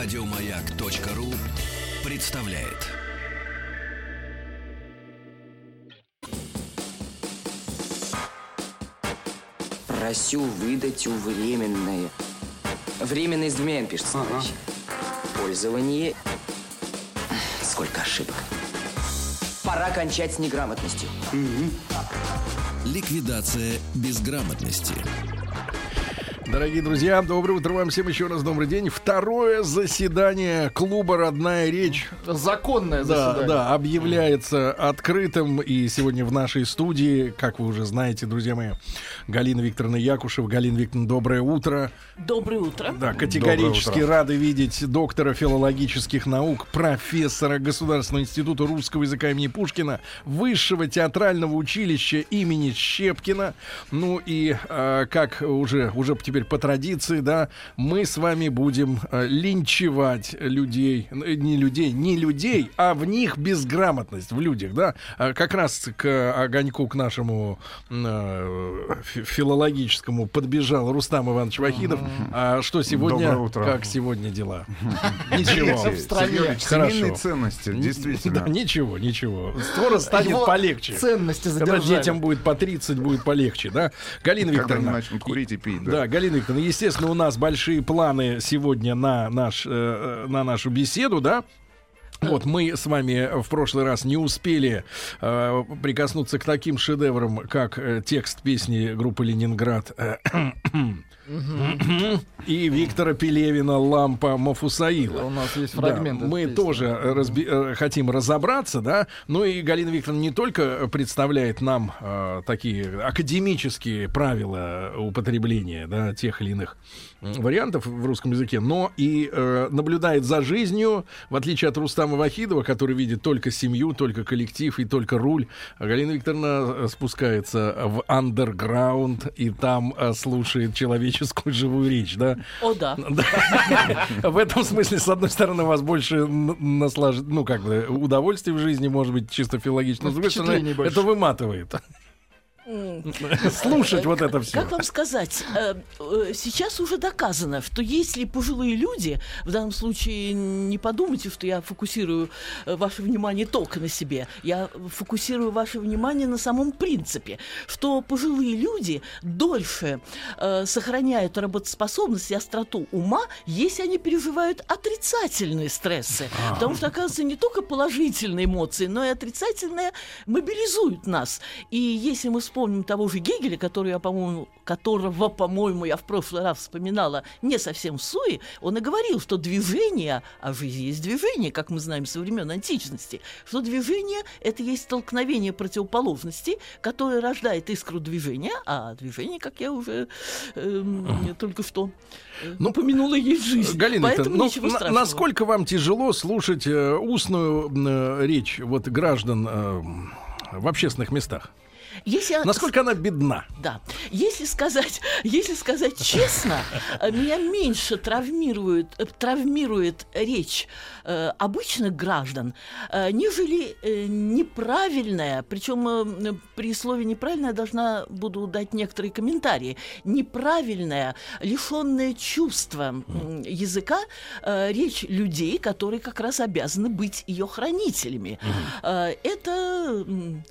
Радиомаяк.ру представляет. Просю выдать у временное. Временное с двумя «н» пишется, товарищи. Пользование... Сколько ошибок. Пора кончать с неграмотностью. Ликвидация безграмотности. Дорогие друзья, доброе утро вам всем еще раз добрый день. Второе заседание клуба «Родная речь». Законное Да, заседание. да, объявляется открытым. И сегодня в нашей студии, как вы уже знаете, друзья мои, Галина Викторовна Якушев. Галина Викторовна, доброе утро. Доброе утро. Да, категорически Доброе утро. рады видеть доктора филологических наук, профессора Государственного института русского языка имени Пушкина, высшего театрального училища имени Щепкина. Ну и э, как уже, уже теперь по традиции, да, мы с вами будем э, линчевать людей, э, не людей, не людей, а в них безграмотность, в людях, да. А Как раз к огоньку, к нашему э, фи- филологическому подбежал Рустам Иванович Вахидов. А что сегодня, Доброе утро. как сегодня дела? Ничего. семейные ценности, действительно. Да, ничего, ничего. Скоро станет Его полегче. Ценности Когда задержали. детям будет по 30, будет полегче, да? Галина Когда Викторовна. начнут курить и пить, Да, да. Галина Викторовна, естественно, у нас большие планы сегодня на, наш, э, на нашу беседу, да? Вот мы с вами в прошлый раз не успели э, прикоснуться к таким шедеврам, как э, текст песни группы Ленинград э, и Виктора Пелевина «Лампа Мафусаила». У нас есть Да, фрагмент. этой мы песни. тоже разби- э, хотим разобраться, да. Ну и Галина Викторовна не только представляет нам э, такие академические правила употребления да, тех или иных вариантов в русском языке, но и э, наблюдает за жизнью, в отличие от Рустама Вахидова, который видит только семью, только коллектив и только руль. А Галина Викторовна э, спускается в андерграунд и там э, слушает человеческую живую речь, да. О, да. В этом смысле, с одной стороны, у вас больше н- наслаж... ну, как бы, удовольствие в жизни, может быть, чисто филологично, но, с другой стороны, это выматывает. Слушать вот это все. Как вам сказать, э, э, сейчас уже доказано, что если пожилые люди, в данном случае не подумайте, что я фокусирую э, ваше внимание только на себе, я фокусирую ваше внимание на самом принципе, что пожилые люди дольше сохраняют работоспособность и остроту ума, если они переживают отрицательные стрессы. Потому что, оказывается, не только положительные эмоции, но и отрицательные мобилизуют нас. И если мы вспомним того же Гегеля, который я, по-моему, которого, по-моему, я в прошлый раз вспоминала, не совсем в суе, он и говорил, что движение, а жизнь есть движение, как мы знаем со времен античности, что движение — это есть столкновение противоположностей, которое рождает искру движения, а движение, как я уже эм, только что э, Ну, упомянула, есть жизнь. Галина Поэтому ничего ну, на- страшного. насколько вам тяжело слушать э, устную э, речь вот граждан э, в общественных местах? Если я- Насколько она бедна? Да. Если сказать, если сказать честно, э, меня меньше травмирует, э, травмирует речь э, обычных граждан, э, нежели э, неправильная, причем э, при слове неправильная должна буду дать некоторые комментарии, неправильная, лишенная чувства м, языка э, речь людей, которые как раз обязаны быть ее хранителями. Э, это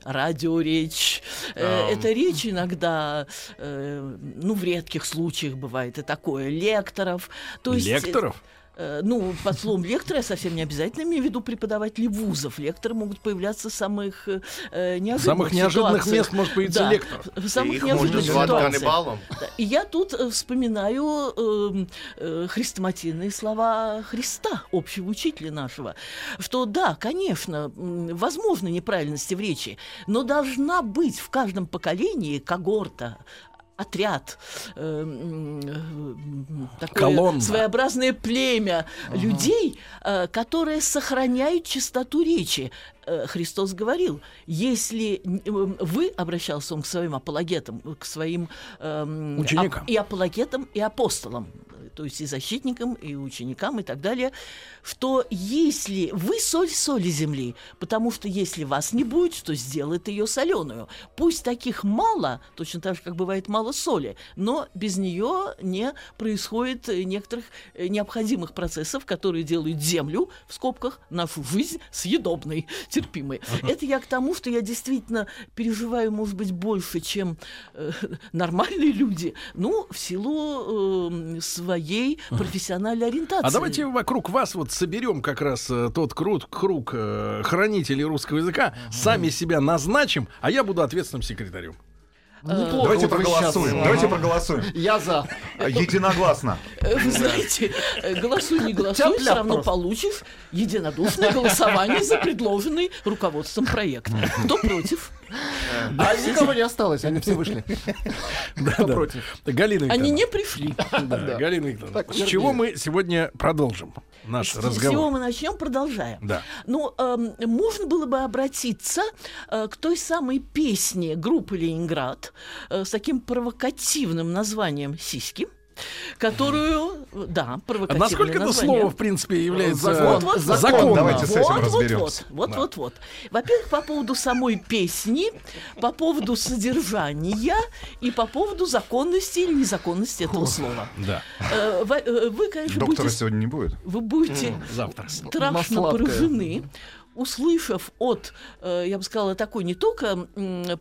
радиоречь, э, это речь иногда, э, ну, в редких случаях бывает и такое, лекторов. То есть, э, Лекторов? э, ну, под словом лектора я совсем не обязательно имею в виду преподавателей вузов. Лекторы могут появляться в самых э, э, неожиданных самых неожиданных ситуациях. мест может появиться Да, лектор. В самых Их неожиданных ситуациях. И я тут э, вспоминаю эм, э, хрестоматийные слова Христа, общего учителя нашего, что да, конечно, возможны неправильности в речи, но должна быть в каждом поколении когорта, отряд, э, э, такое Колонна. своеобразное племя людей, э, которые сохраняют чистоту речи. Христос говорил, если вы, обращался он к своим апологетам, к своим эм, Ученикам. ап- и апологетам, и апостолам, то есть и защитникам, и ученикам, и так далее, что если вы соль соли земли, потому что если вас не будет, то сделает ее соленую. Пусть таких мало, точно так же, как бывает мало соли, но без нее не происходит некоторых э, необходимых процессов, которые делают землю, в скобках, нашу жизнь съедобной, терпимой. Это я к тому, что я действительно переживаю, может быть, больше, чем э, нормальные люди, ну, в силу э, своей профессиональной ориентации. А давайте вокруг вас вот соберем как раз э, тот круг, круг э, хранителей русского языка, сами себя назначим, а я буду ответственным секретарем. Неплохо Давайте вот проголосуем. щас, Давайте проголосуем. Я за. Единогласно. Э, Вы знаете, э, голосуй, не голосуй, все равно просто. получишь единодушное голосование за предложенный руководством проект. Кто против? А никого не осталось, они все вышли. Кто против? Галина Они не пришли. Да, Галина Викторовна, Так, с чего мы сегодня продолжим наш С чего разговор? мы начнем, продолжаем. Да. Ну, эм, можно было бы обратиться э, к той самой песне группы Ленинград э, с таким провокативным названием «Сиськи», которую, да, А провокативное насколько это название. слово, в принципе, является Закон. Вот, вот, законным? Давайте с этим вот, разберемся. вот, вот, вот, вот. Во-первых, по поводу самой песни, по поводу содержания и по поводу законности или незаконности этого слова. Да. Э, во- э, Вы, конечно, Доктора будете, сегодня не будет. вы будете Завтра. Страшно сладкое. поражены, услышав от, э, я бы сказала, такой не только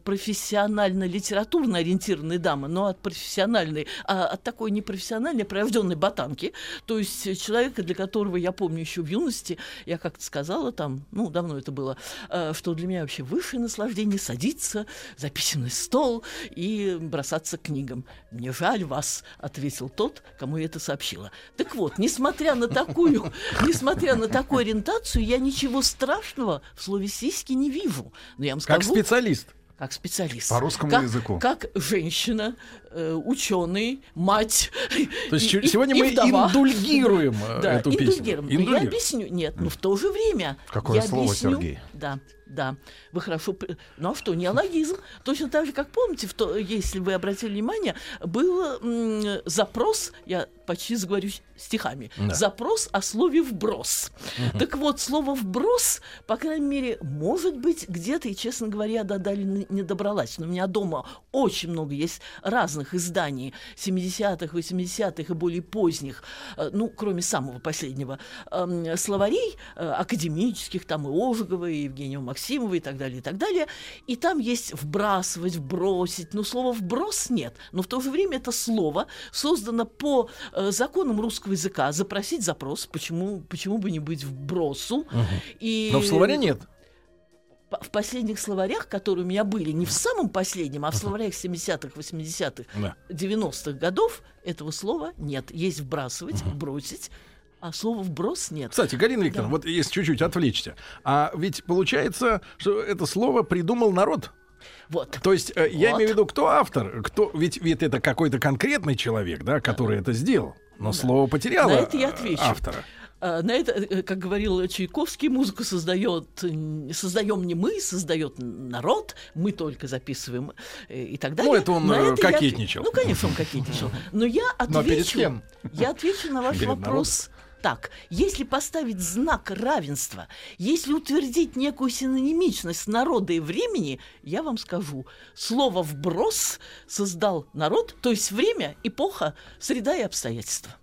профессионально-литературно ориентированной дамы, но от профессиональной, а от такой непрофессиональной, прирожденной ботанки, то есть человека, для которого я помню еще в юности, я как-то сказала там, ну, давно это было, э, что для меня вообще высшее наслаждение садиться за письменный стол и бросаться к книгам. «Мне жаль вас», — ответил тот, кому я это сообщила. Так вот, несмотря на такую, несмотря на такую ориентацию, я ничего страшного в слове «сиськи» не вижу. Но я вам Как скажу, специалист. как специалист. По русскому как, языку. Как женщина, э, ученый, мать. То есть и- и- сегодня и мы вдова. индульгируем э, Да, эту песню. индульгируем. Я Индульгируем. объясню. Нет, но в то же время Какое я слово, объясню- Сергей? Да, да. Вы хорошо... Ну а что, неологизм. Точно так же, как помните, в то, если вы обратили внимание, был м, запрос, я почти заговорю стихами, Да. запрос о слове «вброс». Так вот, слово «вброс», по крайней мере, может быть, где-то, и, честно говоря, до Дали не не добралась. Но у меня дома очень много есть разных изданий 70-х, 80-х и более поздних, э, ну, кроме самого последнего, эм, словарей э, академических, там и Ожегова, и Евгения Максимова, и так далее, и так далее. И там есть «вбрасывать», «вбросить». Но слова «вброс» нет. Но в то же время это слово создано по э, законам русского языка. Запросить запрос, почему, почему бы не быть «вбросу». И Но в словаре нет. в последних словарях, которые у меня были, не в самом последнем, а в словарях 70-х, 80-х, Да. 90-х годов, этого слова нет. Есть вбрасывать, бросить, а слова вброс нет. Кстати, Галина Викторовна, вот если чуть-чуть отвлечься, а ведь получается, что это слово придумал народ. Вот. То есть э, я Вот. имею в виду, кто автор, кто, ведь, ведь это какой-то конкретный человек, да, который это сделал. Но слово потеряло На это я отвечу. автора. А, На это, э, как говорил Чайковский, музыку создает, создаем не мы, создает народ, мы только записываем э, и так далее. Ну, это он, На э, я отве- кокетничал. Ну, конечно, он кокетничал. Но я Но перед отвечу, кем? я отвечу на ваш Перед вопрос так. Если поставить знак равенства, если утвердить некую синонимичность народа и времени, я вам скажу, слово «вброс» создал народ, то есть время, эпоха, среда и обстоятельства.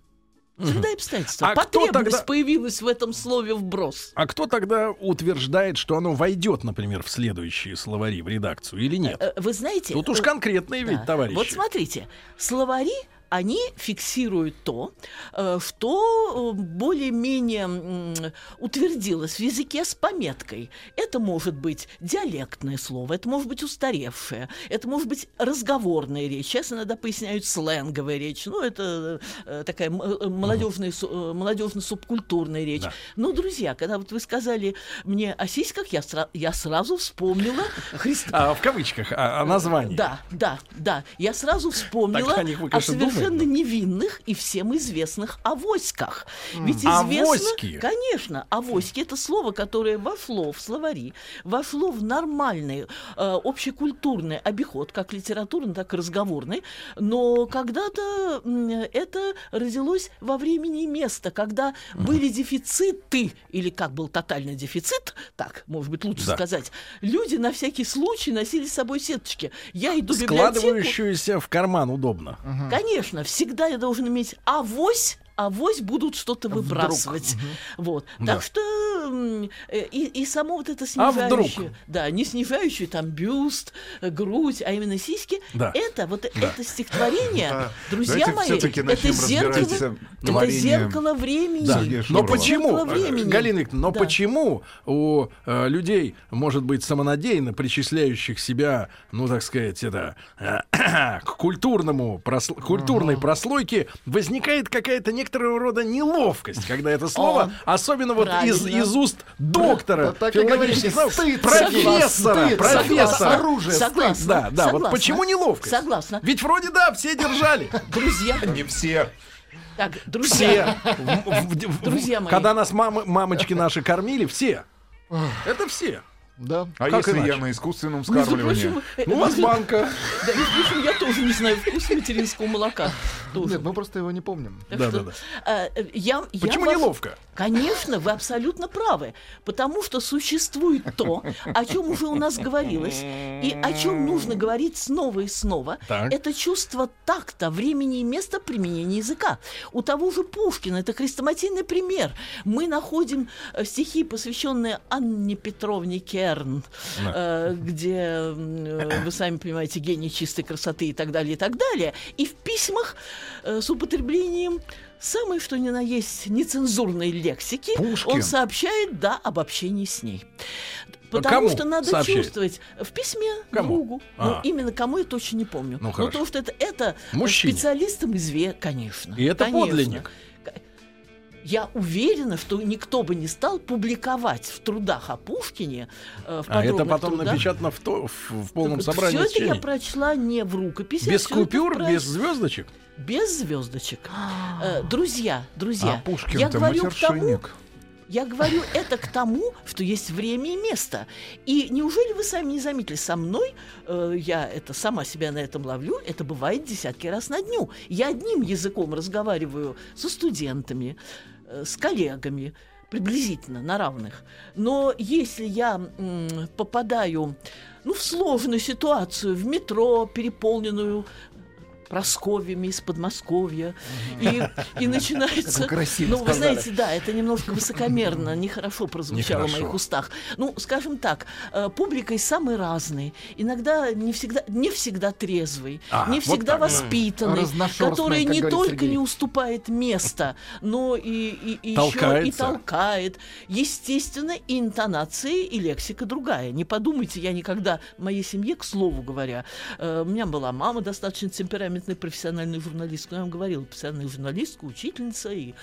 Среда и обстоятельства. А Потребность тогда- появилась в этом слове «вброс». А кто тогда утверждает, что оно войдет, например, в следующие словари, в редакцию, или нет? Э, Вы знаете... Тут уж э, конкретные ведь, да. товарищи. Вот смотрите, словари они фиксируют то, э, что э, более-менее утвердилось в языке с пометкой. Это может быть диалектное слово, это может быть устаревшее, это может быть разговорная речь. Сейчас иногда поясняют сленговая речь. Ну, это э, такая молодежная, су- молодежно-субкультурная речь. Да. Но, друзья, когда вот вы сказали мне о сиськах, я, сра- я сразу вспомнила Христа. А, в кавычках, а, о названии. Да, да, да. Я сразу вспомнила Так о о совершенно совершенно невинных и всем известных авоськах. Ведь известно... Авоськи? Конечно, авоськи это слово, которое вошло в словари, вошло в нормальный э, общекультурный обиход, как литературный, так и разговорный. Но когда-то это родилось во времени и место, когда были дефициты, или как был тотальный дефицит, так, может быть, лучше Да. сказать, люди на всякий случай носили с собой сеточки. Я иду в библиотеку, Складывающуюся в карман удобно. Конечно, всегда я должен иметь авось, авось будут что-то выбрасывать. Вот. Да. Так что э, и, и само вот это А вдруг? снижающее, да, не снижающее там бюст, э, грудь, а именно сиськи, Да. это вот это стихотворение, друзья Давайте мои, это зеркало, разбираться это зеркало времени. Да. Но почему, Зеркало времени. Галина Викторовна, но Да. почему у э, людей, может быть, самонадеянно причисляющих себя, ну, так сказать, это, э, к культурному, просл- культурной прослойке, возникает какая-то некоторого рода неловкость, когда это слово, особенно вот из, правильно. из уст доктора, Вот так и говорите, филологических наук, стыд, профессора, стыд, профессора. согласна. Оружие, Согласна. Да, да, вот согласна. почему неловкость? Согласна. Ведь вроде да, все держали. Друзья, Не все. так, друзья, Все. В- в- в- Друзья мои. Когда нас мамы, мамочки наши кормили, все. Это все. Да. А Как если иначе? я на искусственном между вскармливании? прочим, э, Ну, у вас между- банка. Да, между прочим, я тоже не знаю вкус материнского молока. Тоже. Нет, мы просто его не помним. Так Да, что, да, э, э, я, я Почему вас- неловко? Конечно, вы абсолютно правы, потому что существует то, о чем уже у нас говорилось, и о чем нужно говорить снова и снова. Так. Это чувство такта, времени и места применения языка. У того же Пушкина это хрестоматийный пример. Мы находим э, стихи, посвященные Анне Петровне Керн, э, где, э, вы сами понимаете, гений чистой красоты и так далее, и так далее. И в письмах э, с употреблением самой что ни на есть нецензурной лексики Пушкин. он сообщает, да, об общении с ней. Потому кому что надо сообщает? чувствовать в письме Кому? другу. А. Ну, именно кому я точно не помню. Ну, Но хорошо. то, что это, это Мужчине. специалистам известно, конечно. И это конечно. подлинник. Я уверена, что никто бы не стал публиковать в трудах о Пушкине, э, в А это потом трудах. напечатано в, то- в, в полном Все собрании это я прочла не в рукописи, а Без в купюр, без звездочек. без звездочек. Э, Друзья, друзья, А я Пушкин-то говорю к тому, я говорю это к тому, что есть время и место. И неужели вы сами не заметили? Со мной, э, я это сама себя на этом ловлю, это бывает десятки раз на дню. Я одним языком разговариваю со студентами, с коллегами, приблизительно на равных. Но если я попадаю ну, в сложную ситуацию, в метро, переполненную Просковьями из Подмосковья. И, и начинается... Красиво ну, вы сказали. знаете, да, это немножко высокомерно, нехорошо прозвучало в Нехорошо. моих устах. Ну, скажем так, э, публикой самые разные. Иногда не всегда, не всегда трезвый, А, не вот всегда так. воспитанный, который не только Сергей. не уступает места, но и, и, и еще и толкает. Естественно, и интонации, и лексика другая. Не подумайте, я никогда в моей семье, к слову говоря, э, у меня была мама достаточно темпераментная профессиональная журналистка. Я вам говорила, профессиональная журналистка, учительница и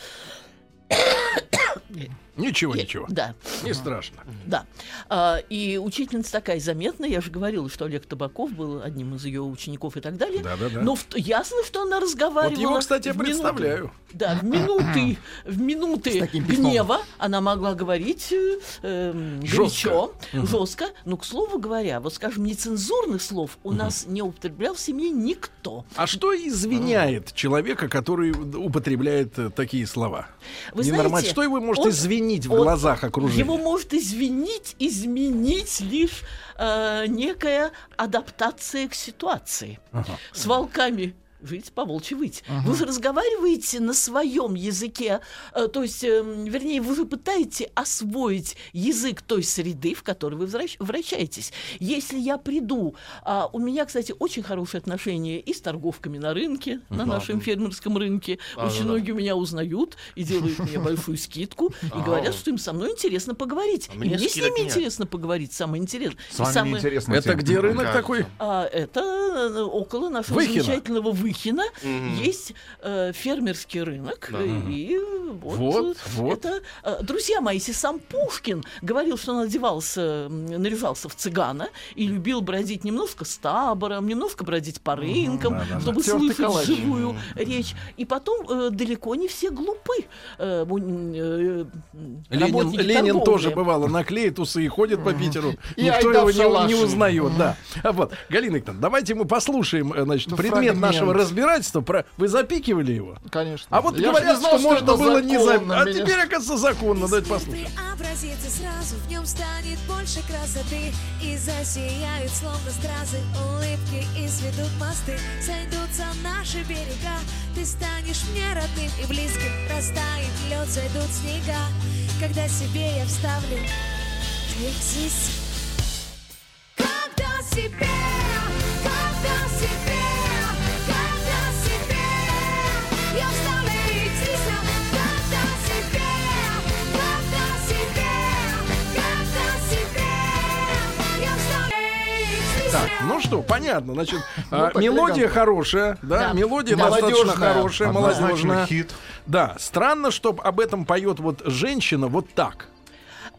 Ничего, ничего. Да, Не страшно. да. А, и учительница такая заметная. Я же говорила, что Олег Табаков был одним из ее учеников и так далее. Да-да-да. Но в- ясно, что она разговаривала. Вот его, кстати, я в минуты- представляю. Да, в минуты, в минуты гнева она могла говорить э, эм, Жестко. горячо, жестко. Но, к слову говоря, вот, скажем, нецензурных слов у нас не употреблял в семье никто. А что извиняет человека, который употребляет э, такие слова? Вы Ненормально. знаете, Что его может он- извинить в он- глазах окружения? Его может извинить, изменить лишь э, некая адаптация к ситуации. С волками жить, по волчьи выть. Вы же разговариваете на своем языке, э, то есть, эм, вернее, вы же пытаете освоить язык той среды, в которой вы вращ- вращаетесь. Если я приду, а, у меня, кстати, очень хорошие отношения и с торговками на рынке, на нашем фермерском рынке. очень многие меня узнают и делают мне большую скидку и говорят, что им со мной интересно поговорить. И мне с ними интересно поговорить, самое интересное. С вами. Это где рынок такой? а, это э, около нашего замечательного Выхина. Выхино есть э, фермерский рынок. И вот, Вот, вот. это... э, друзья мои, если сам Пушкин говорил, что он одевался, наряжался в цыгана и любил бродить немножко с табором, немножко бродить по рынкам, чтобы Тёртый слышать калач. живую речь. И потом э, далеко не все глупы. Э, бу- э, Ленин, Ленин тоже бывало наклеит усы и ходит по Питеру. И Никто его не, не узнает, да. А Вот, Галина Викторовна, давайте мы послушаем, э, значит, Ну, предмет фрагмент. нашего разбирательства. Про... Вы запикивали его? Конечно. А вот Я говорят, знал, что можно это было не запикивать. А меня теперь, оказывается, законно. Давайте послушаем. Ты образец и сразу в нем станет больше красоты И засияют словно стразы улыбки И сведут мосты, сойдутся наши берега Ты станешь мне родным и близким Растает лед, зайдут снега Когда себе я вставлю здесь Когда себе, когда себе, Так, ну что, понятно. Значит, а, так мелодия элегантно. хорошая, да, Да. мелодия Молодежная. достаточно хорошая, молодежная. хит. Да, странно, что об этом поет вот женщина вот так.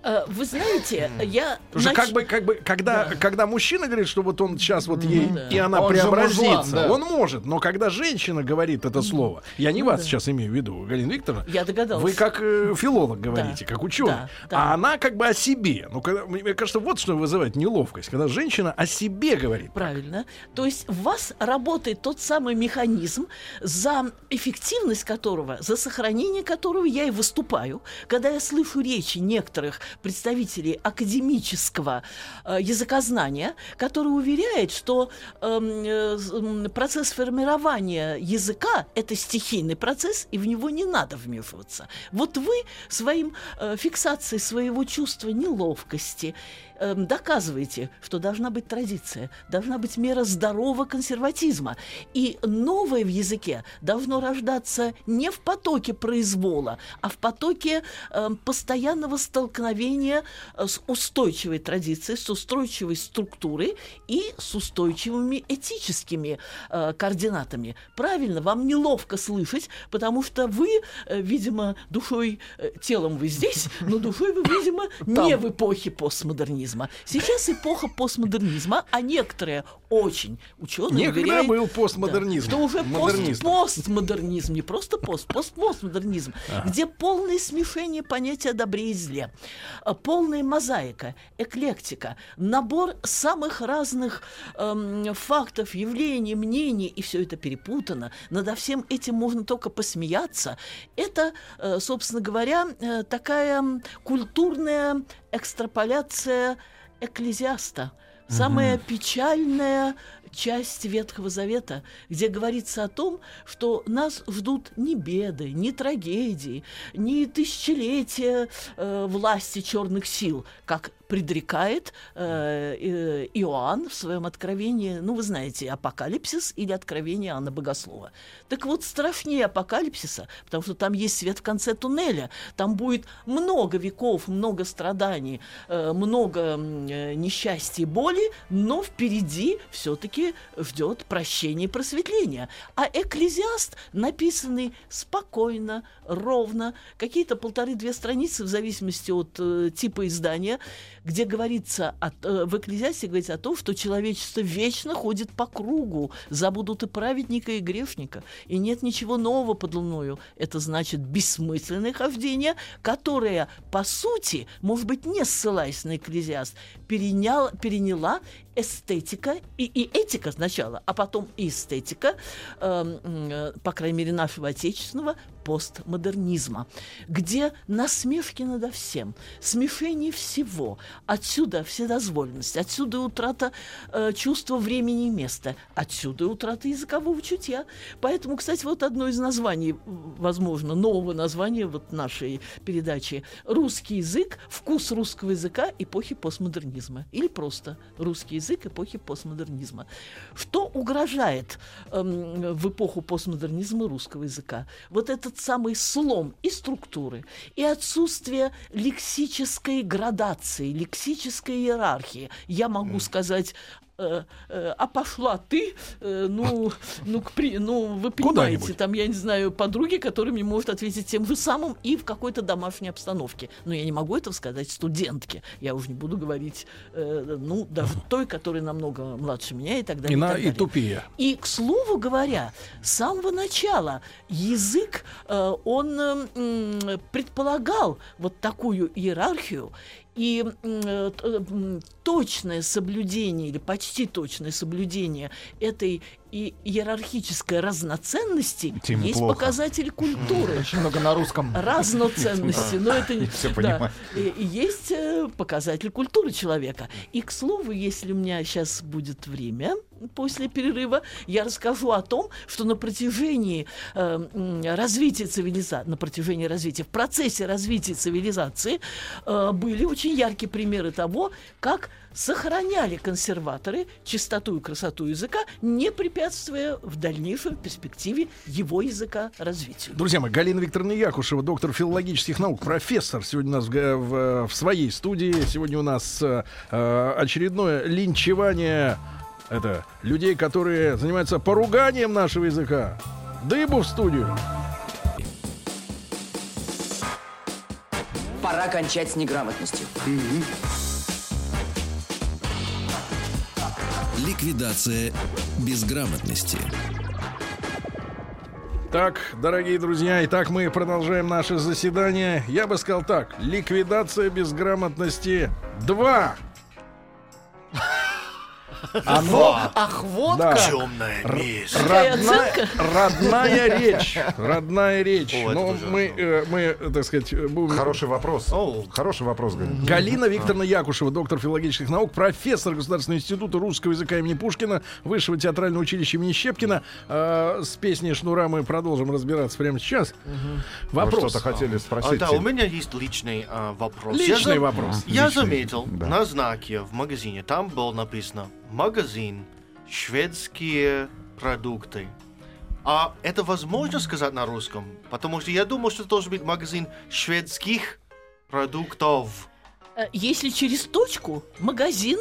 Э, Вы знаете, я... Что нач- как бы, как бы, когда, когда мужчина говорит, что вот он сейчас вот ей, и она Он преобразится, мужлан, да. он может, но когда женщина говорит это слово, я не вас сейчас имею в виду, Галина Викторовна, Я догадалась. вы как э, филолог говорите, как ученый, Да, да. а она как бы о себе. Ну, когда, мне кажется, вот что вызывает неловкость, когда женщина о себе говорит. Правильно. То есть в вас работает тот самый механизм, за эффективность которого, за сохранение которого я и выступаю. Когда я слышу речи некоторых представителей академического э, языкознания, которые уверяют, что эм, э, м, процесс формирования языка – это стихийный процесс, и в него не надо вмешиваться. Вот вы своим э, фиксацией своего чувства неловкости эм, доказываете, что должна быть традиция, должна быть мера здорового консерватизма. И новое в языке должно рождаться не в потоке произвола, а в потоке эм, постоянного столкновения э, с устойчивой традицией, с устойчивой структурой и с устойчивыми этическими э, координатами. Правильно, вам неловко слышать, потому что вы, э, видимо, душой, э, телом вы здесь, но душой вы, видимо, не в эпохе постмодернизма. Сейчас эпоха постмодернизма, а некоторые очень ученые Некогда уверяют, был постмодернизм. да, что уже пост, Модернизм. постмодернизм, не просто пост, пост-постмодернизм, где полное смешение понятия о добре и зле, а, полная мозаика, эклектика, набор самых разных эм, фактов, явлений, мнений, и все это перепутано. Надо всем этим можно только посмеяться. Это, э, собственно говоря, э, такая культурная экстраполяция экклезиаста. Самая печальная часть Ветхого Завета, где говорится о том, что нас ждут не беды, не трагедии, не тысячелетия э, власти черных сил, как предрекает э, э, Иоанн в своем откровении, ну, вы знаете, Апокалипсис или Откровение Иоанна Богослова. Так вот, страшнее Апокалипсиса, потому что там есть свет в конце туннеля, там будет много веков, много страданий, э, много э, несчастья и боли, но впереди все-таки ждет прощение и просветление. А экклезиаст, написанный спокойно, ровно, какие-то полторы-две страницы в зависимости от э, типа издания, где говорится, о, э, в экклезиасте говорится о том, что человечество вечно ходит по кругу, забудут и праведника, и грешника, и нет ничего нового под луною. Это значит бессмысленное хождение, которое, по сути, может быть, не ссылаясь на экклезиаст, перенял, переняла эстетика и, и этика сначала, а потом и эстетика, эм, э, по крайней мере, нашего отечественного постмодернизма, где насмешки надо всем, смешение всего, отсюда вседозволенность, отсюда утрата э, чувства времени и места, отсюда утрата языкового чутья. Поэтому, кстати, вот одно из названий, возможно, нового названия вот нашей передачи «Русский язык. Вкус русского языка эпохи постмодернизма» или просто «Русский язык эпохи постмодернизма». Что угрожает эм, в эпоху постмодернизма русского языка? Вот этот самый слом и структуры, и отсутствие лексической градации, лексической иерархии. Я могу сказать э, э, а пошла ты, э, ну, ну, к при, ну, вы понимаете, там, я не знаю, подруги, которая мне может ответить тем же самым и в какой-то домашней обстановке. Но я не могу этого сказать студентке. Я уже не буду говорить, э, ну, даже той, которая намного младше меня и так далее. И, на, так и далее. тупее. И, к слову говоря, с самого начала язык, э, он э, предполагал вот такую иерархию, и э, э, точное соблюдение или почти точное соблюдение этой и иерархической разноценности Тима, есть плохо. показатель культуры. Очень много на русском. Разноценности, но это не Всё да. есть э, показатель культуры человека. И к слову, если у меня сейчас будет время после перерыва, я расскажу о том, что на протяжении э, развития цивилизации, на протяжении развития, в процессе развития цивилизации э, были очень яркие примеры того, как сохраняли консерваторы чистоту и красоту языка, не препятствуя в дальнейшем перспективе его языка развитию. Друзья мои, Галина Викторовна Якушева, доктор филологических наук, профессор, сегодня у нас в, в, в своей студии. Сегодня у нас э, очередное линчевание это людей, которые занимаются поруганием нашего языка. Дыбу в студию. Пора кончать с неграмотностью. Ликвидация безграмотности. Так, дорогие друзья, итак, мы продолжаем наше заседание. Я бы сказал так. Ликвидация безграмотности 2. Оно Ах, вот Да. как! Темная месть. Родная, родная речь. Родная речь. О, Но тоже мы, э, мы, так сказать, э, будем... Хороший вопрос. О. Хороший вопрос, Галина. Галина Викторовна Якушева, доктор филологических наук, профессор Государственного института русского языка имени Пушкина, Высшего театрального училища имени Щепкина. Э, с песней Шнура мы продолжим разбираться прямо сейчас. Вы Вопрос. что-то хотели А, спросить? да, у меня есть личный а, вопрос. Личный я вопрос. Я Личный, заметил да. на знаке в магазине, там было написано «Магазин шведские продукты». А это возможно сказать на русском? Потому что я думал, что это должен быть магазин шведских продуктов. Э, Если через точку, магазин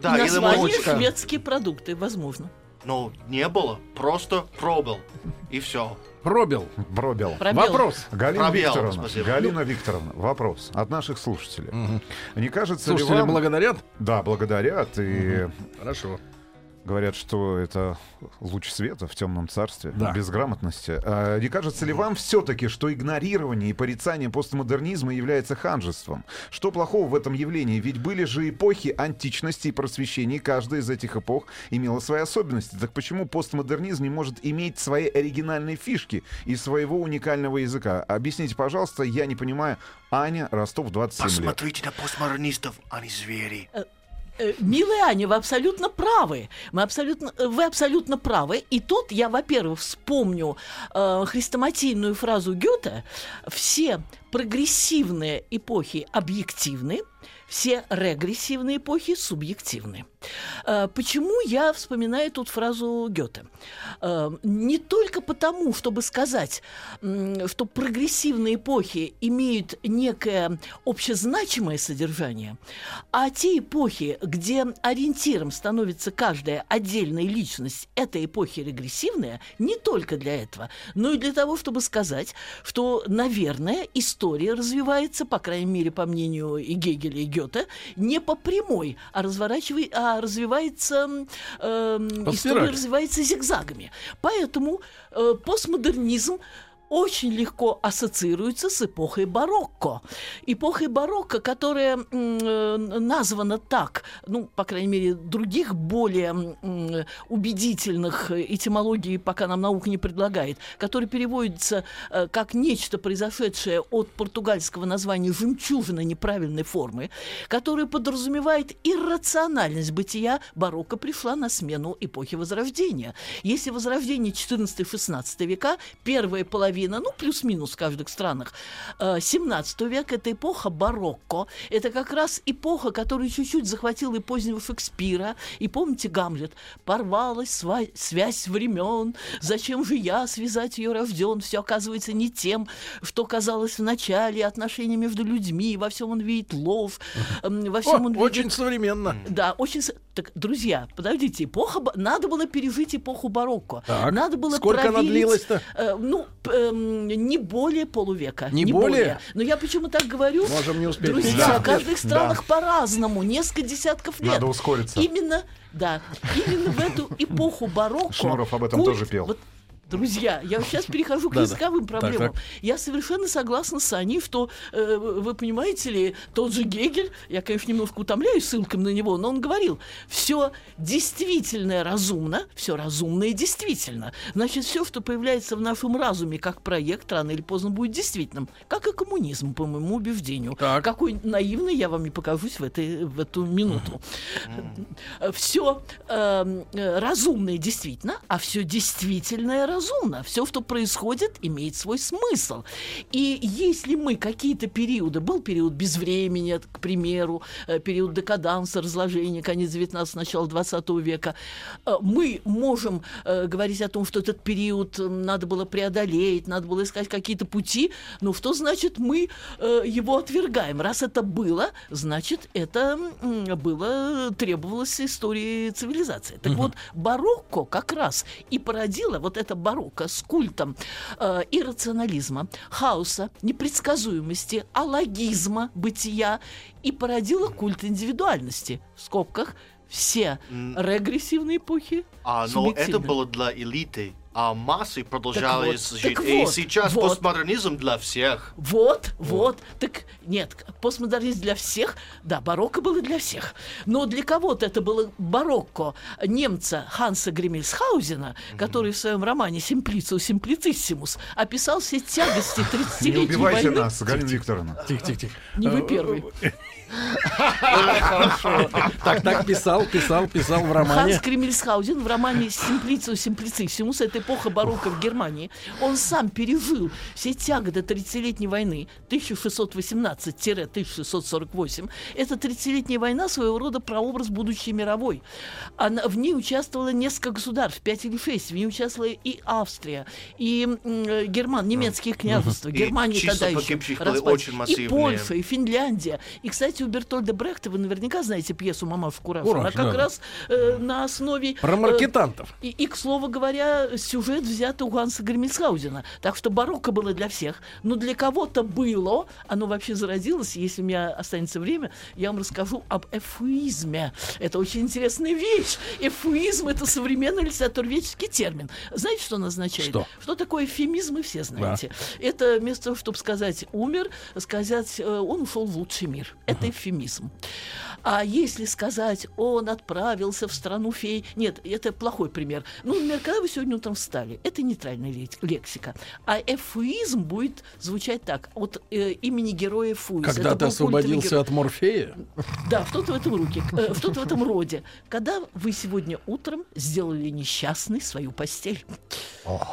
Да, и название шведские продукты, возможно. Но не было, просто пробил. И все. Пробил. Пробел. Пробел. Вопрос. Галина Пробел, Викторовна, спасибо. Галина Викторовна, вопрос от наших слушателей. Не кажется Слушатели ли вам... благодарят? Да, благодарят и Хорошо. Говорят, что это луч света в темном царстве Да. безграмотности. А не кажется ли вам все-таки, что игнорирование и порицание постмодернизма является ханжеством? Что плохого в этом явлении? Ведь были же эпохи античности и просвещения, и каждая из этих эпох имела свои особенности. Так почему постмодернизм не может иметь свои оригинальные фишки и своего уникального языка? Объясните, пожалуйста, я не понимаю. Аня, Ростов, 27 лет. Посмотрите на постмодернистов, они звери. Э, Милая Аня, вы абсолютно правы. Мы абсолютно, э, вы абсолютно правы. И тут я, во-первых, вспомню э, хрестоматийную фразу Гёте. Все прогрессивные эпохи объективны, все регрессивные эпохи субъективны. Э, Почему я вспоминаю тут фразу Гёте? Э, Не только потому, чтобы сказать, что прогрессивные эпохи имеют некое общезначимое содержание, а те эпохи, где ориентиром становится каждая отдельная личность этой эпохи регрессивная, не только для этого, но и для того, чтобы сказать, что, наверное, история развивается, по крайней мере, по мнению и Гегеля, и Гёте, не по прямой, а, разворачивай- а развивается, эм, По история развивается зигзагами. Поэтому э, постмодернизм очень легко ассоциируется с эпохой барокко. Эпохой барокко, которая э, названа так, ну, по крайней мере, других более м, убедительных этимологий пока нам наука не предлагает, которая переводится э, как нечто, произошедшее от португальского названия «жемчужина неправильной формы», которая подразумевает иррациональность бытия, барокко пришла на смену эпохи Возрождения. Если Возрождение 14-16 века, первая половина, ну, плюс-минус в каждых странах, э, 17 век – это эпоха барокко. Это как раз эпоха, которая чуть-чуть захватила и позднего Шекспира. И помните Гамлет? «Порвалась сва- связь времен, зачем же я связать ее рожден? Все оказывается не тем, что казалось в начале, отношения между людьми, во всем он видит эм, во О, всем он видит очень современно. да, очень... Так, друзья, подождите, эпоха, надо было пережить эпоху барокко. Так, Надо было сколько она проверить, длилась-то? э, ну, эм, не более полувека. Не более? Но я почему так говорю? Можем не успеть. Друзья, Да. в каждых Да. странах по-разному, несколько десятков лет. Надо ускориться. Именно, да, именно в эту эпоху барокко. Шнуров об этом тоже пел. вот, Друзья, я сейчас перехожу к языковым проблемам. Я совершенно согласна с Аней, что, э, вы понимаете ли, тот же Гегель, я, конечно, немножко утомляюсь ссылками на него, но он говорил, все действительное разумно, все разумное действительно. Значит, все, что появляется в нашем разуме как проект, рано или поздно будет действительным. Как и коммунизм, по моему убеждению. Так. Какой наивный я вам не покажусь в, этой, в эту минуту. Все разумное действительно, а все действительное разумно. Все, что происходит, имеет свой смысл. И если мы какие-то периоды, был период безвремени, к примеру, э, период декаданса, разложения, конец 19 начало 20 века, э, мы можем э, говорить о том, что этот период надо было преодолеть, надо было искать какие-то пути, но что значит мы его отвергаем? Раз это было, значит это было, требовалось истории цивилизации. Так вот, барокко как раз и породило вот это барокко с культом э, иррационализма, хаоса, непредсказуемости, алогизма бытия и породило культ индивидуальности. В скобках все регрессивные эпохи. А, но это было для элиты, а массы продолжались вот, жить. так И вот, сейчас вот. постмодернизм для всех. Вот, вот. Так нет, постмодернизм для всех, да, барокко было для всех. Но для кого-то это было барокко немца Ханса Гремельсхаузена, который в своем романе «Симплицио симплициссимус» описал все тягости 30-летней Не убивайте войны. нас, Галина Викторовна. Тихо, тихо, тихо. Не вы первый. Так, так писал, писал, писал в романе. Ханс Кремельсхаузен в романе «Симплицио симплициссимус» это эпоха барокко в Германии. Он сам пережил все тяготы 30-летней войны 1618-1648. Эта 30-летняя война своего рода прообраз будущей мировой. Она, в ней участвовало несколько государств, 5 или 6. В ней участвовала и Австрия, и э, Герман, немецкие княжества, Германия тогда еще очень И. Польша, и Финляндия. И, кстати, у Бертольда Брехта, вы наверняка знаете пьесу «Мамаша Кураж». Кураж, Она как да. раз э, на основе... Про э, маркетантов. и, и, к слову говоря, сюжет взят у Ганса Гремельсхаузена. Так что барокко было для всех. Но для кого-то было, оно вообще зародилось, если у меня останется время, я вам расскажу об эфуизме. Это очень интересная вещь. Эфуизм — это современный литературоведческий термин. Знаете, что он означает? Что? Что такое эфемизм, вы все знаете. Это вместо того, чтобы сказать «умер», сказать э, «он ушел в лучший мир». Это эфемизм. А если сказать «он отправился в страну фей», нет, это плохой пример. Ну, например, когда вы сегодня утром встали, это нейтральная лек- лексика. А эфуизм будет звучать так, от э, имени героя Фуис. Когда Это ты освободился герой. от Морфея, Да, что-то в этом руке, э, что-то в этом роде. Когда вы сегодня утром сделали несчастной свою постель.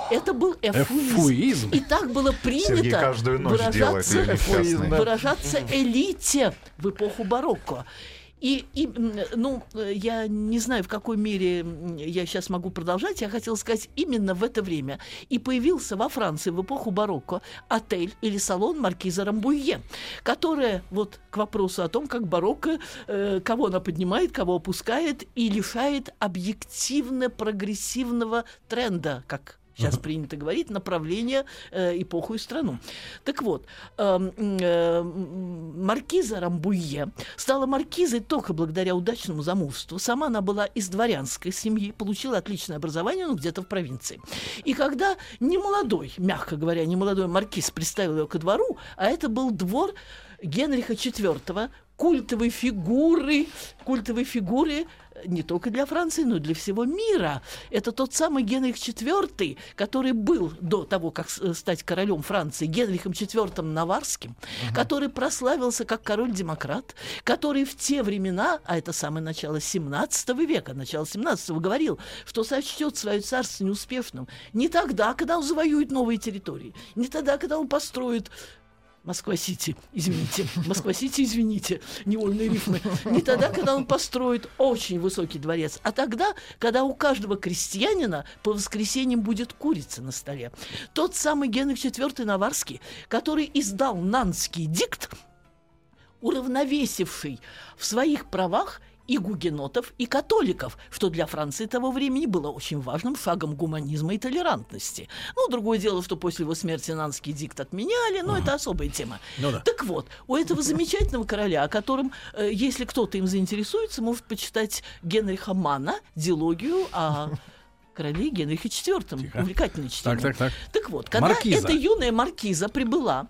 Это был эфуизм. Эфуизм? И так было принято Сергей каждую ночь делает выражаться, несчастной. выражаться элите в эпоху барокко. И, и, ну, я не знаю, в какой мере я сейчас могу продолжать. Я хотела сказать, именно в это время и появился во Франции в эпоху барокко отель или салон маркиза Рамбуе, которая, вот к вопросу о том, как барокко, э, кого она поднимает, кого опускает и лишает объективно-прогрессивного тренда, как сейчас принято говорить, направление, э, эпоху и страну. Так вот, эм, э, маркиза Рамбуе стала маркизой только благодаря удачному замужеству. Сама она была из дворянской семьи, получила отличное образование, ну, где-то в провинции. И когда немолодой, мягко говоря, немолодой маркиз представил ее ко двору, а это был двор Генриха IV, культовой фигуры, культовой фигуры не только для Франции, но и для всего мира. Это тот самый Генрих IV, который был до того, как с- стать королем Франции, Генрихом IV Наварским, который прославился как король-демократ, который в те времена, а это самое начало 17 века, начало 17 говорил, что сочтет свое царство неуспешным не тогда, когда он завоюет новые территории, не тогда, когда он построит Москва-Сити, извините, Москва-Сити, извините, невольные рифмы. Не тогда, когда он построит очень высокий дворец, а тогда, когда у каждого крестьянина по воскресеньям будет курица на столе. Тот самый Генрих IV Наварский, который издал Нанский дикт, уравновесивший в своих правах и гугенотов, и католиков, что для Франции того времени было очень важным шагом гуманизма и толерантности. Ну, другое дело, что после его смерти Нанский дикт отменяли, но это особая тема. Ну да. Так вот, у этого замечательного короля, о котором, э, если кто-то им заинтересуется, может почитать Генриха Мана, дилогию о короле Генрихе IV. Увлекательное чтение. Так, так, так. Так вот, когда Маркиза. эта юная маркиза прибыла,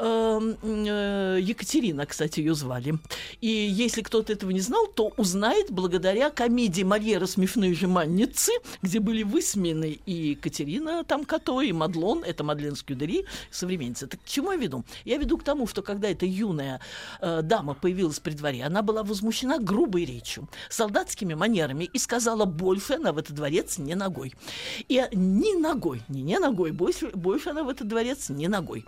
Екатерина, кстати, ее звали. И если кто-то этого не знал, то узнает благодаря комедии Мольера «Смешные жеманницы», где были высмеяны и Екатерина там Като, и Мадлон, это Мадлен Скюдери, современница. Так к чему я веду? Я веду к тому, что когда эта юная э, дама появилась при дворе, она была возмущена грубой речью, солдатскими манерами и сказала, больше она в этот дворец не ногой. И э, ни ногой, не не ногой, больше, больше она в этот дворец не ногой.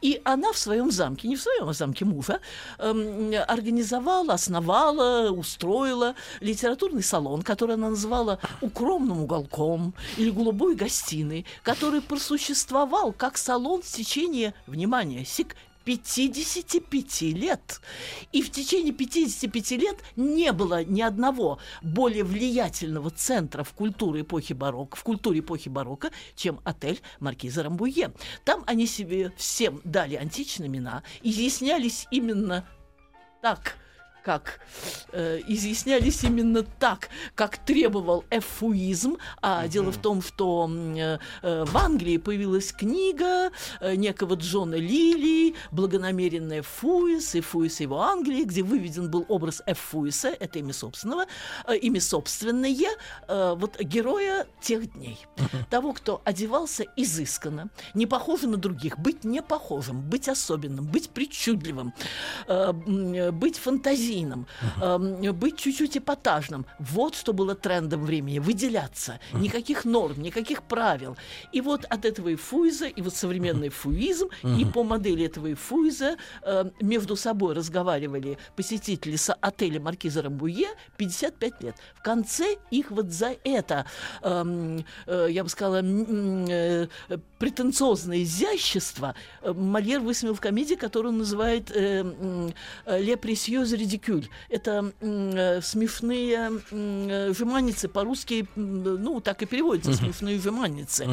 И она в своем замке, не в своем, а замке мужа, эм, организовала, основала, устроила литературный салон, который она называла укромным уголком или голубой гостиной, который просуществовал как салон в течение, внимание, сик, 55 лет. И в течение 55 лет не было ни одного более влиятельного центра в культуре эпохи барокко, в культуре эпохи барокко, чем отель Маркиза Рамбуе. Там они себе всем дали античные имена, изъяснялись именно так – как э, изъяснялись именно так, как требовал эфуизм. А дело в том, что э, э, в Англии появилась книга э, некого Джона Лили «Благонамеренная Фуис» и «Фуис его Англии», где выведен был образ Эфуиса, это имя собственного, э, имя собственное, э, вот героя тех дней. Того, кто одевался изысканно, не похожий на других, быть не похожим, быть особенным, быть причудливым, э, м, быть фантазийным, э, быть чуть-чуть эпатажным. Вот что было трендом времени. Выделяться. Никаких норм, никаких правил. И вот от этого и фуиза, и вот современный фуизм, и по модели этого и фуиза э, между собой разговаривали посетители с отеля Маркиза Рамбуе 55 лет. В конце их вот за это, эм, э, я бы сказала, э, претенциозное изящество э, Мольер высмеял в комедии, которую он называет э, э, «Ле пресьёз редикюль». Это э, смешные э, жеманницы, по-русски, ну, так и переводится, смешные жеманницы.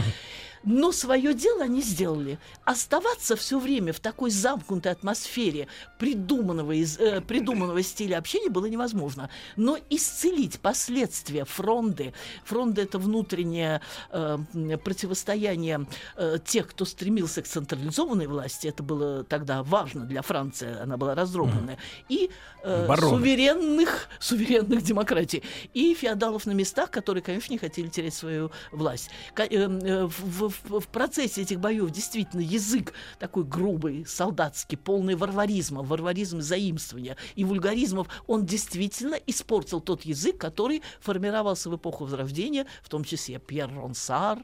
Но свое дело они сделали. Оставаться все время в такой замкнутой атмосфере придуманного, из, э, придуманного стиля общения было невозможно. Но исцелить последствия фронды, фронды это внутреннее э, противостояние э, тех, кто стремился к централизованной власти, это было тогда важно для Франции, она была раздробленная, и э, Бароны. суверенных, суверенных демократий, и феодалов на местах, которые, конечно, не хотели терять свою власть. Ка- э, э, В, в- в процессе этих боев действительно язык такой грубый, солдатский, полный варваризма, варваризм заимствования и вульгаризмов, он действительно испортил тот язык, который формировался в эпоху Возрождения, в том числе Пьер Ронсар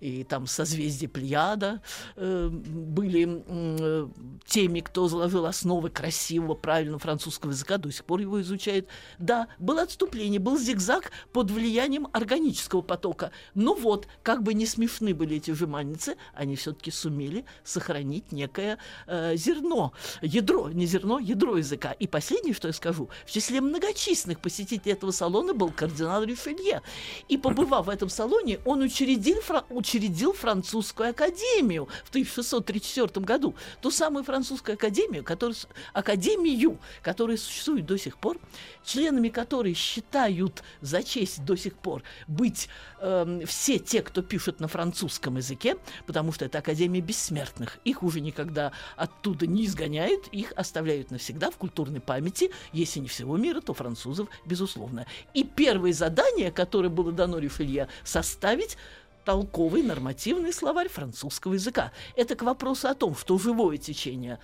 и там созвездие Плеяда э, были э, теми, кто заложил основы красивого, правильного французского языка, до сих пор его изучают. Да, было отступление, был зигзаг под влиянием органического потока. Но вот, как бы не смешны были эти жеманницы, они все-таки сумели сохранить некое э, зерно, ядро, не зерно, ядро языка. И последнее, что я скажу, в числе многочисленных посетителей этого салона был кардинал Ришелье. И побывав в этом салоне, он учредил, фра- учредил французскую академию в 1634 году. Ту самую французскую академию, которая, с- академию, которая существует до сих пор, членами которой считают за честь до сих пор быть эм, все те, кто пишет на французском языке, потому что это Академия бессмертных. Их уже никогда оттуда не изгоняют, их оставляют навсегда в культурной памяти, если не всего мира, то французов, безусловно. И первое задание, которое было дано Ришелье, составить толковый нормативный словарь французского языка. Это к вопросу о том, что живое течение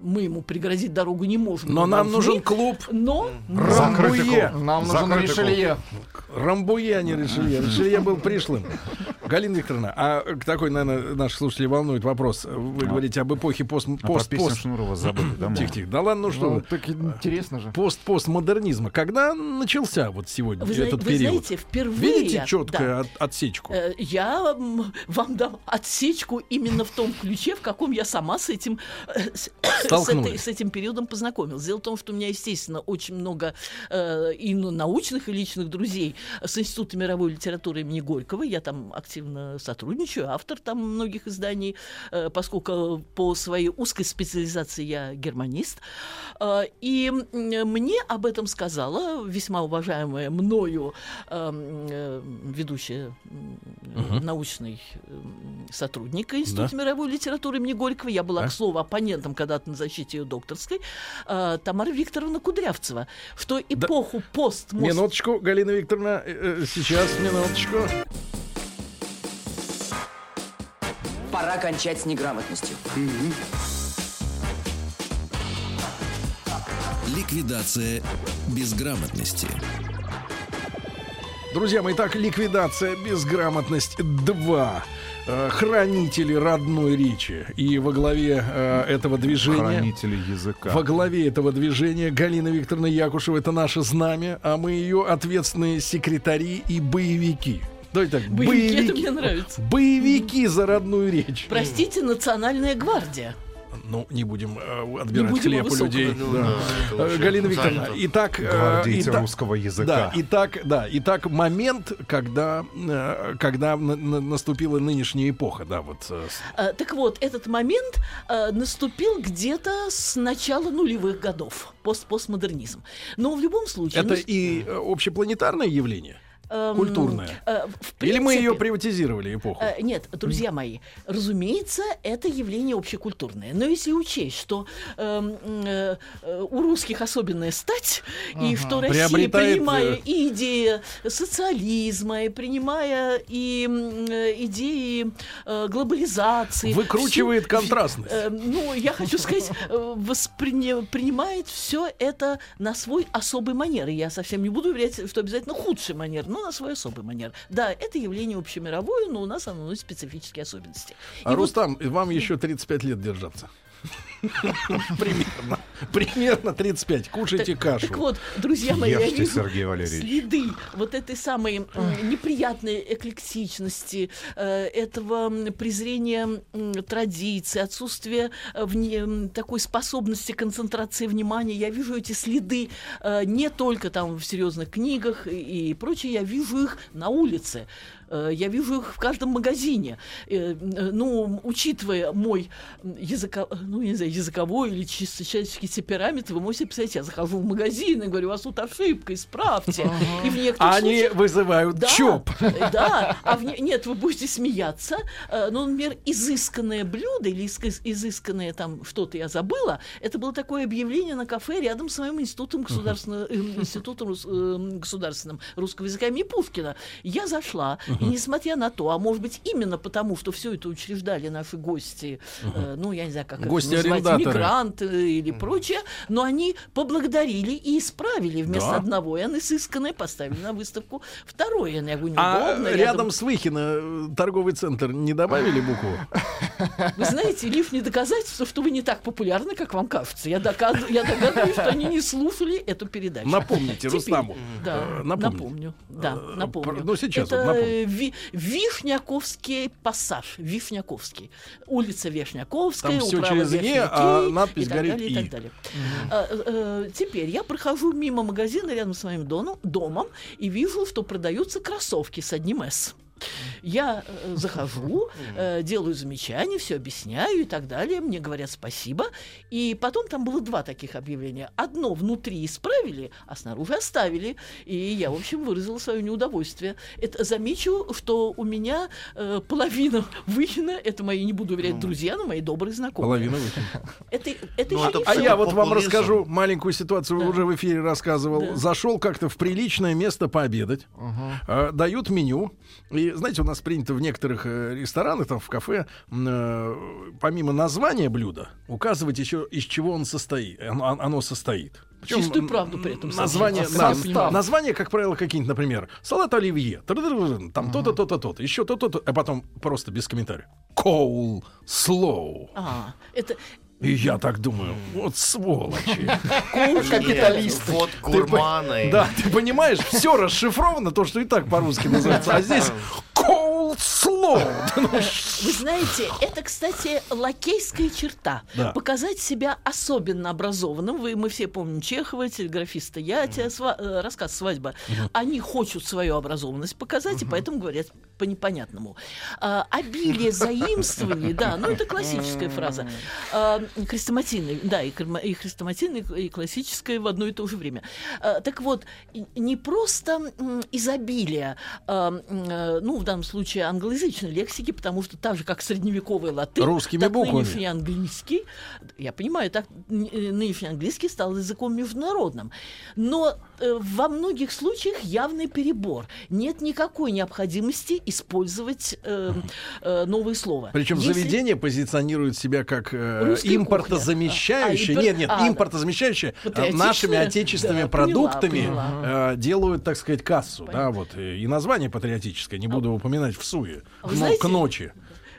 мы ему преградить дорогу не можем. Но нам нужен клуб Но Рамбуе. Нам нужен. Ришелье. Рамбуе, а не Ришелье. Ришелье был пришлым. Галина Викторовна, а к такой, наверное, наших слушателей волнует вопрос. Вы говорите об эпохе пост... А про пост... песню пост... Шнурова забыли, да? Тихо, тихо. Да ладно, ну что Ну, вы. так интересно же. Пост постмодернизма. Когда начался вот сегодня Вы, этот вы период? знаете, впервые... Видите да, четкую от- отсечку? Э, Я вам дам отсечку именно в том ключе, в каком я сама с этим, э, с, с этой- с этим периодом познакомилась. Дело в том, что у меня, естественно, очень много э, и научных, и личных друзей с Института мировой литературы имени Горького. Я там активно сотрудничаю, автор там многих изданий, э, поскольку по своей узкой специализации я германист. Э, И мне об этом сказала весьма уважаемая мною эм, э, ведущая м, научный м, сотрудник Института мировой литературы имени Горького. Я была, к слову, оппонентом когда-то защите ее докторской. э, Тамара Викторовна Кудрявцева. Что эпоху пост Минуточку, Галина Викторовна, э, э, сейчас, минуточку. Пора кончать с неграмотностью. Ликвидация безграмотности. Друзья мои, так, ликвидация, безграмотность 2. Э, Хранители родной речи. И во главе э, этого движения... Хранители языка. Во главе этого движения Галина Викторовна Якушева это наше знамя, а мы ее ответственные секретари и боевики. Давайте так, Боевики, это мне нравится. Боевики за родную речь. Простите, Национальная гвардия. Ну, не будем э, отбирать будем хлеб у людей. Ну, да. да, Э, Галина Викторовна, занято. итак, э, Гвардейцы итак- русского Да, языка. итак, да, итак, момент, когда, э, когда на- на- наступила нынешняя эпоха, да, вот. с- Так вот, этот момент э, наступил где-то с начала нулевых годов, пост постмодернизм. Но в любом случае... Это ну, и э, общепланетарное явление, эм, культурное. э, в Или мы ее принципе, приватизировали эпоху? Э, Нет, друзья мои, разумеется, это явление общекультурное. Но если учесть, что э, э, у русских особенная стать, и что Россия, Приобретает, принимая э, и идеи социализма, и принимая и э, идеи э, глобализации... Выкручивает всю- контрастность. э, ну, я хочу сказать, э, восприня- принимает все это на свой особый манер. И я совсем не буду уверять, что обязательно худший манер, но на свой особый манер. Да, это явление общемировое, но у нас оно носит специфические особенности. А И вот, Рустам, вам еще 35 лет держаться. Примерно. Примерно 35. Кушайте кашу. так вот, друзья мои, я Ешьте, вижу Сергей Валерьевич. следы вот этой самой неприятной эклектичности, э, этого презрения традиции, отсутствия э, вне- такой способности концентрации внимания. Я вижу эти следы э, не только там в серьезных книгах и, и прочее, я вижу их на улице. Э, Я вижу их в каждом магазине. Э, Ну, учитывая мой языко, ну, я не знаю, языковой или чисто человеческий темперамент, вы можете представить, я захожу в магазин и говорю, у вас тут ошибка, исправьте. И в некоторых Они случаях- вызывают да, ЧОП. Да, а в не- нет, вы будете смеяться. Э, Ну, например, изысканное блюдо или изысканное там что-то я забыла, это было такое объявление на кафе рядом с моим институтом государственного, институтом государственным русского языка имени Пушкина. Я зашла, и несмотря на то, а может быть именно потому, что все это учреждали наши гости, э, ну, я не знаю, как Гости это называть, мигранты или прочее, но они поблагодарили и исправили вместо Да. одного, и они сысканное поставили на выставку второе. Я говорю, А неудобно. рядом с Выхино э, торговый центр не добавили букву? Вы знаете, лишнее доказательство, что вы не так популярны, как вам кажется. Я, доказ- я догадываюсь, что они не слушали эту передачу. Напомните Теперь- Рустаму. Да, Э, напомните. напомню. Да, Э, напомню. ну, сейчас Это вот напомню. э, Ви- Вишняковский пассаж. Вишняковский. Улица Вишняковская, Там управа через «е», а надпись и так горит далее, и «и». так далее. А, э, теперь я прохожу мимо магазина рядом с моим доном, домом и вижу, что продаются кроссовки с одним «С». Я э, захожу, э, делаю замечания, все объясняю и так далее. Мне говорят спасибо. И потом там было два таких объявления. Одно внутри исправили, а снаружи оставили. И я, в общем, выразила свое неудовольствие. Это, замечу, что у меня э, половина Выхина, это мои, не буду уверять, друзья, но мои добрые знакомые. Половина Выхино. Это, это Ну, еще это не А я вот вам расскажу маленькую ситуацию, Да. уже в эфире рассказывал. Да. Зашел как-то в приличное место пообедать. А, дают меню. И знаете, у нас принято в некоторых э, ресторанах, там в кафе, э, помимо названия блюда, указывать еще из чего он состоит. Оно, оно состоит. Причем, Чистую правду при этом Название, сообщить. да, название, как правило, какие-нибудь, например, салат оливье, там то-то, то-то, то-то, еще то-то, то а потом просто без комментариев. Коул слоу. А, это И я так думаю, вот сволочи. Нет, вот гурманы. Да, ты понимаешь, все расшифровано, то, что и так по-русски называется. А здесь cold slow. Вы знаете, это, кстати, лакейская черта. Да. Показать себя особенно образованным. Вы, мы все помним Чехова, телеграфиста Ятия, сва- э, рассказ «Свадьба». Они хочут свою образованность показать, и поэтому говорят по непонятному. А, обилие заимствований, да, ну это классическая фраза. А, хрестоматийная, да, и, и хрестоматийная, и классическая в одно и то же время. А, так вот, не просто изобилие, а, э, ну, в данном случае англоязычной лексики, потому что так же, как средневековый латынь, Русскими так буквами. нынешний английский, я понимаю, так э, нынешний английский стал языком международным. Но во многих случаях явный перебор. Нет никакой необходимости использовать э, э, новые слова. Причем Если- заведение позиционирует себя как э, импортозамещающее. А, а, нет, нет, а, импортозамещающее. э, патриотичное? нашими отечественными Да, поняла, продуктами поняла. э, делают, так сказать, кассу. Да, вот. э, И название патриотическое, не буду упоминать в суе. А Но знаете- к ночи.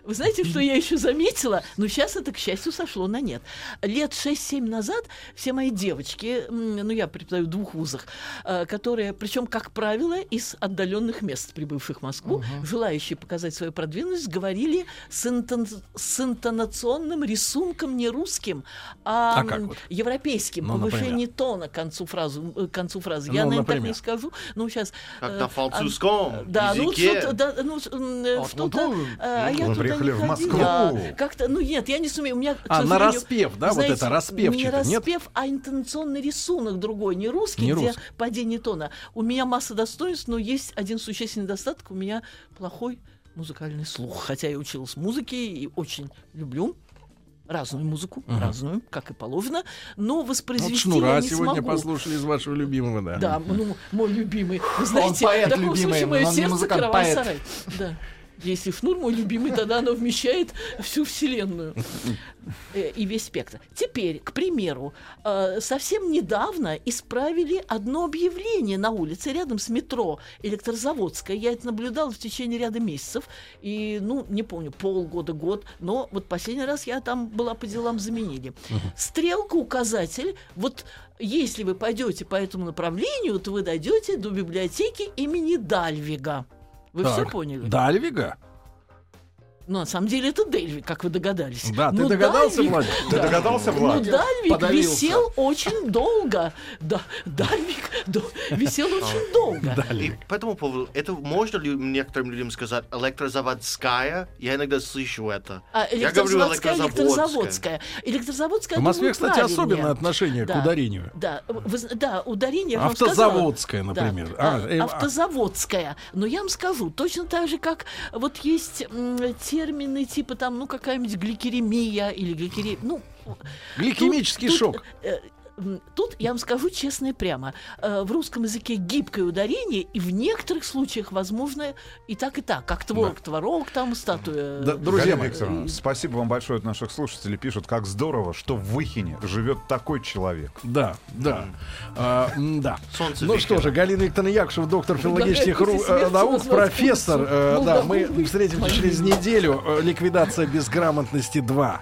Вы знаете, что я еще заметила? Но сейчас это, к счастью, сошло на нет. Лет 6-7 назад все мои девочки, ну, я преподаю в двух вузах, э, которые, причем, как правило, из отдаленных мест, прибывших в Москву, желающие показать свою продвинутость, говорили с, интон- с интонационным рисунком не русским, а, А вот? европейским. Ну, повышение тона к концу, фразу, э, к концу фразы. я, Ну, наверное, так например? не скажу. Ну, сейчас... Как э, на а, французском Да, ну, языке. что-то, да, ну, А, что-то... ну, а я туда приехали не в Москву. Как-то, ну нет, я не сумею. У меня, А, на распев, да, вот знаете, это, распевчато, Не нет? распев, а интонационный рисунок другой, не русский, Не где русский. падение тона. У меня масса достоинств, но есть один существенный недостаток. У меня плохой музыкальный слух. Хотя я училась музыке и очень люблю разную музыку, разную, как и положено, но Вот воспроизвести шнура я не сегодня смогу. послушали из вашего любимого, да. Да, ну, мой любимый. Вы знаете, поэт в таком любимый, случае мое он сердце музыкант, поэт. сарай. Да. Если Шнур мой любимый, тогда оно вмещает всю вселенную э, и весь спектр. Теперь, к примеру, э, совсем недавно исправили одно объявление на улице рядом с метро Электрозаводская. Я это наблюдала в течение ряда месяцев. И, ну, не помню, полгода, год. Но вот последний раз я там была по делам заменили. Стрелка, указатель, вот если вы пойдете по этому направлению, то вы дойдете до библиотеки имени Дальвига. Вы все Так, поняли? Дальвига? Ну, на самом деле это Дельвиг, как вы догадались. Да, ты Но догадался, Владик? Ты Да. догадался, Ну, Влад? Дальвиг Подавился. висел очень долго. Да, Дальвиг до- висел очень долго. И по этому поводу, это можно ли некоторым людям сказать электрозаводская? Я иногда слышу это. А Я говорю электрозаводская, электрозаводская. В Москве, кстати, правильнее. особенное отношение к Да. ударению. Да, да, ударение. Автозаводская, например. Да, А, э, а. автозаводская. Но я вам скажу, точно так же, как вот есть м, термины типа там, ну, какая-нибудь гликеремия или гликеремия. Ну, Гликемический тут- шок. э, м, Тут я вам скажу честно и прямо. э, В русском языке гибкое ударение, и в некоторых случаях возможно и так, и так. Как творог, творог, там статуя. Да, друзья мои, Викторовна, спасибо вам большое от наших слушателей. Пишут, как здорово, что в Выхине живет такой человек. Да, да. А, да. Солнце Ну что же, Галина Викторовна Якушева, доктор филологических Предлагаю ру- э, наук, профессор. э, Да, мы встретимся через неделю. Э, Ликвидация безграмотности 2.